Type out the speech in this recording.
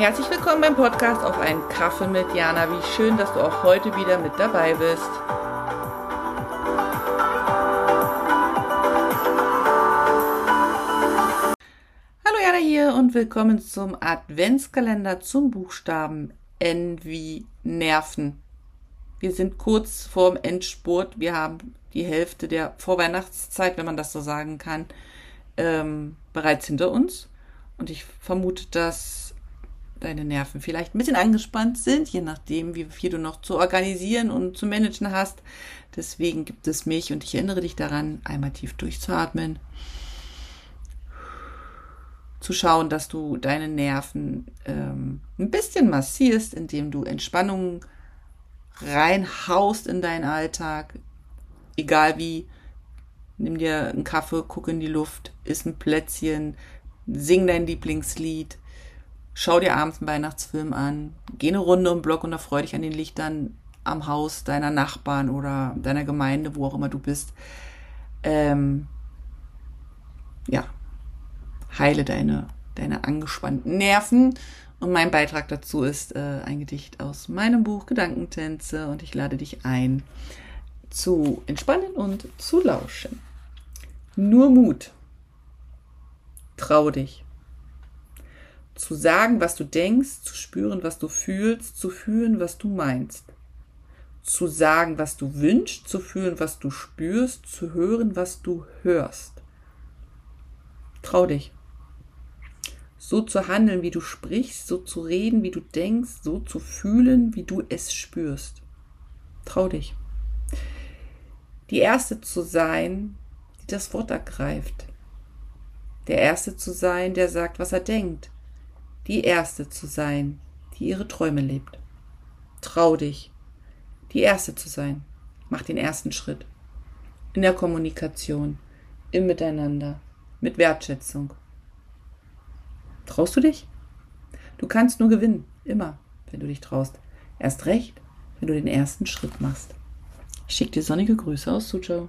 Herzlich willkommen beim Podcast auf einen Kaffee mit Jana. Wie schön, dass du auch heute wieder mit dabei bist. Hallo Jana hier und willkommen zum Adventskalender zum Buchstaben N wie Nerven. Wir sind kurz vorm Endspurt. Wir haben die Hälfte der Vorweihnachtszeit, wenn man das so sagen kann, ähm, bereits hinter uns. Und ich vermute, dass deine Nerven vielleicht ein bisschen angespannt sind, je nachdem, wie viel du noch zu organisieren und zu managen hast. Deswegen gibt es mich und ich erinnere dich daran, einmal tief durchzuatmen, zu schauen, dass du deine Nerven ähm, ein bisschen massierst, indem du Entspannung reinhaust in deinen Alltag, egal wie. Nimm dir einen Kaffee, guck in die Luft, iss ein Plätzchen, sing dein Lieblingslied, schau dir abends einen Weihnachtsfilm an, geh eine Runde um Block und erfreu dich an den Lichtern am Haus deiner Nachbarn oder deiner Gemeinde, wo auch immer du bist. Ähm, ja, heile deine, deine angespannten Nerven. Und mein Beitrag dazu ist äh, ein Gedicht aus meinem Buch Gedankentänze und ich lade dich ein zu entspannen und zu lauschen. Nur Mut. Trau dich zu sagen, was du denkst, zu spüren, was du fühlst, zu fühlen, was du meinst. Zu sagen, was du wünschst, zu fühlen, was du spürst, zu hören, was du hörst. Trau dich. So zu handeln, wie du sprichst, so zu reden, wie du denkst, so zu fühlen, wie du es spürst. Trau dich. Die Erste zu sein, die das Wort ergreift. Der Erste zu sein, der sagt, was er denkt die Erste zu sein, die ihre Träume lebt. Trau dich, die Erste zu sein. Mach den ersten Schritt. In der Kommunikation, im Miteinander, mit Wertschätzung. Traust du dich? Du kannst nur gewinnen, immer, wenn du dich traust. Erst recht, wenn du den ersten Schritt machst. Ich schicke dir sonnige Grüße aus Suzhou.